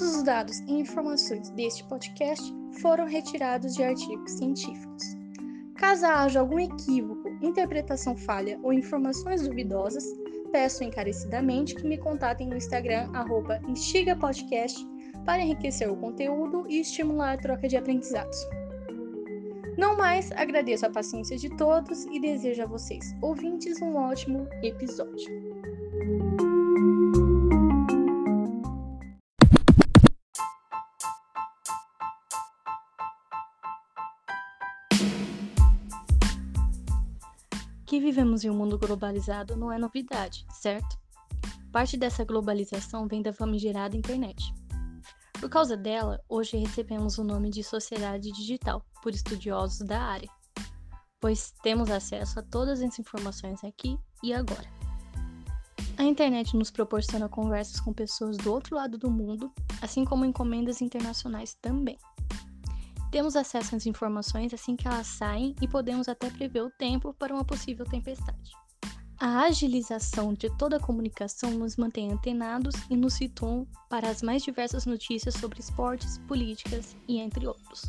Todos os dados e informações deste podcast foram retirados de artigos científicos. Caso haja algum equívoco, interpretação falha ou informações duvidosas, peço encarecidamente que me contatem no Instagram instigapodcast para enriquecer o conteúdo e estimular a troca de aprendizados. Não mais, agradeço a paciência de todos e desejo a vocês, ouvintes, um ótimo episódio. Que vivemos em um mundo globalizado não é novidade, certo? Parte dessa globalização vem da famigerada internet. Por causa dela, hoje recebemos o nome de sociedade digital por estudiosos da área, pois temos acesso a todas as informações aqui e agora. A internet nos proporciona conversas com pessoas do outro lado do mundo, assim como encomendas internacionais também. Temos acesso às informações assim que elas saem e podemos até prever o tempo para uma possível tempestade. A agilização de toda a comunicação nos mantém antenados e nos situam para as mais diversas notícias sobre esportes, políticas e entre outros.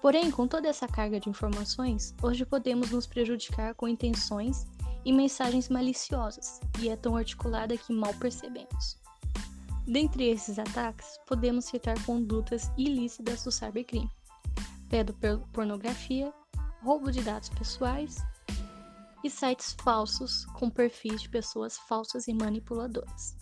Porém, com toda essa carga de informações, hoje podemos nos prejudicar com intenções e mensagens maliciosas, e é tão articulada que mal percebemos. Dentre esses ataques, podemos citar condutas ilícitas do cybercrime, pedopornografia, roubo de dados pessoais e sites falsos com perfis de pessoas falsas e manipuladoras.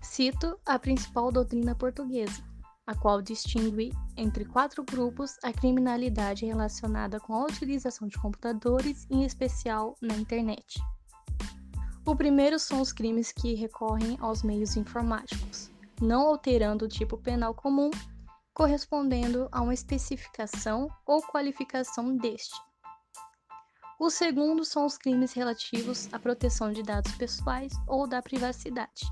Cito a principal doutrina portuguesa, a qual distingue entre quatro grupos a criminalidade relacionada com a utilização de computadores, em especial na internet. O primeiro são os crimes que recorrem aos meios informáticos, não alterando o tipo penal comum, correspondendo a uma especificação ou qualificação deste, o segundo são os crimes relativos à proteção de dados pessoais ou da privacidade.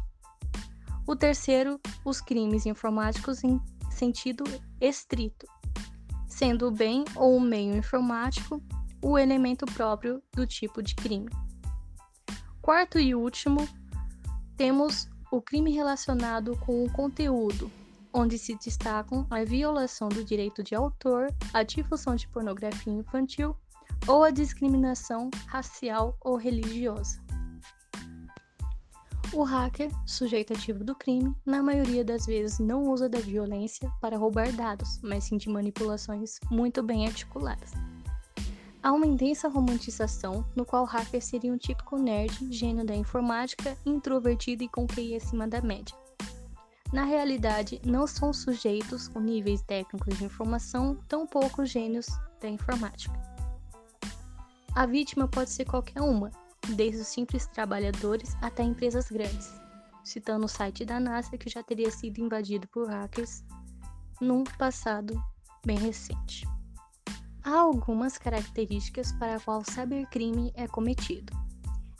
O terceiro, os crimes informáticos em sentido estrito, sendo o bem ou o meio informático o elemento próprio do tipo de crime. Quarto e último, temos o crime relacionado com o conteúdo, onde se destacam a violação do direito de autor, a difusão de pornografia infantil ou a discriminação racial ou religiosa. O hacker, sujeito ativo do crime, na maioria das vezes não usa da violência para roubar dados, mas sim de manipulações muito bem articuladas. Há uma intensa romantização no qual hacker seria um típico nerd, gênio da informática, introvertido e com QI acima da média. Na realidade, não são sujeitos com níveis técnicos de informação, tampouco gênios da informática. A vítima pode ser qualquer uma, desde os simples trabalhadores até empresas grandes, citando o site da NASA que já teria sido invadido por hackers num passado bem recente. Há algumas características para a qual cybercrime é cometido.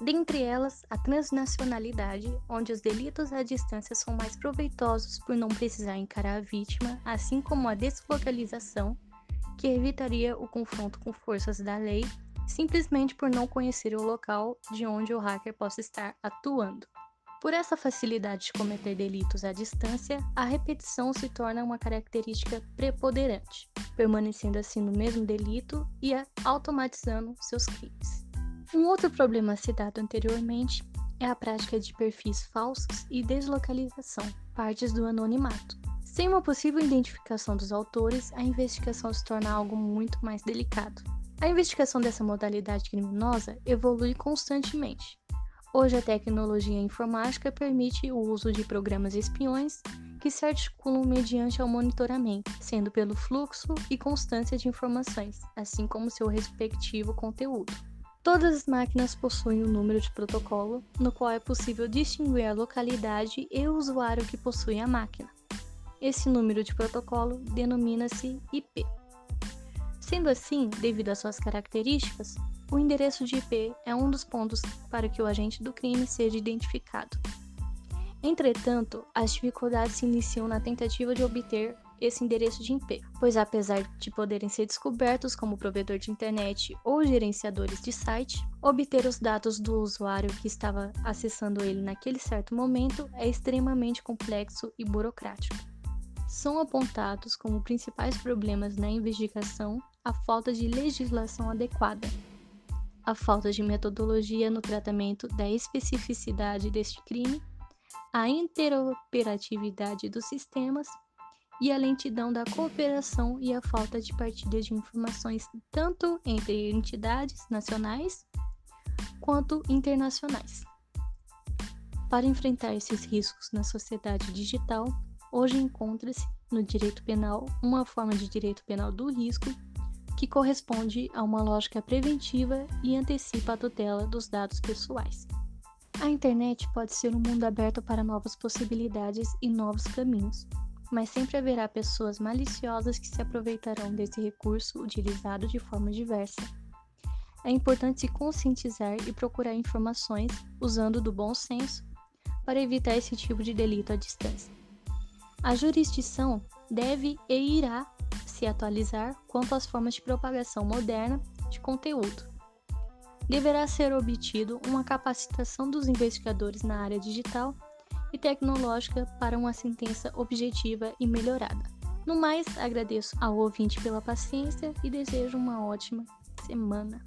Dentre elas, a transnacionalidade, onde os delitos à distância são mais proveitosos por não precisar encarar a vítima, assim como a deslocalização, que evitaria o confronto com forças da lei simplesmente por não conhecer o local de onde o hacker possa estar atuando. Por essa facilidade de cometer delitos à distância, a repetição se torna uma característica preponderante, permanecendo assim no mesmo delito e automatizando seus crimes. Um outro problema citado anteriormente é a prática de perfis falsos e deslocalização, partes do anonimato. Sem uma possível identificação dos autores, a investigação se torna algo muito mais delicado. A investigação dessa modalidade criminosa evolui constantemente. Hoje, a tecnologia informática permite o uso de programas espiões que se articulam mediante ao monitoramento, sendo pelo fluxo e constância de informações, assim como seu respectivo conteúdo. Todas as máquinas possuem um número de protocolo, no qual é possível distinguir a localidade e o usuário que possui a máquina. Esse número de protocolo denomina-se IP. Sendo assim, devido às suas características, o endereço de IP é um dos pontos para que o agente do crime seja identificado. Entretanto, as dificuldades se iniciam na tentativa de obter esse endereço de IP, pois apesar de poderem ser descobertos como provedor de internet ou gerenciadores de site, obter os dados do usuário que estava acessando ele naquele certo momento é extremamente complexo e burocrático. são apontados como principais problemas na investigação a falta de legislação adequada, a falta de metodologia no tratamento da especificidade deste crime, a interoperatividade dos sistemas e a lentidão da cooperação e a falta de partilha de informações tanto entre entidades nacionais quanto internacionais. Para enfrentar esses riscos na sociedade digital, hoje encontra-se no direito penal uma forma de direito penal do risco que corresponde a uma lógica preventiva e antecipa a tutela dos dados pessoais. A internet pode ser um mundo aberto para novas possibilidades e novos caminhos, mas sempre haverá pessoas maliciosas que se aproveitarão desse recurso utilizado de forma diversa. É importante se conscientizar e procurar informações usando do bom senso para evitar esse tipo de delito à distância. A jurisdição deve e irá se atualizar quanto às formas de propagação moderna de conteúdo. Deverá ser obtido uma capacitação dos investigadores na área digital e tecnológica para uma sentença objetiva e melhorada. No mais, agradeço ao ouvinte pela paciência e desejo uma ótima semana.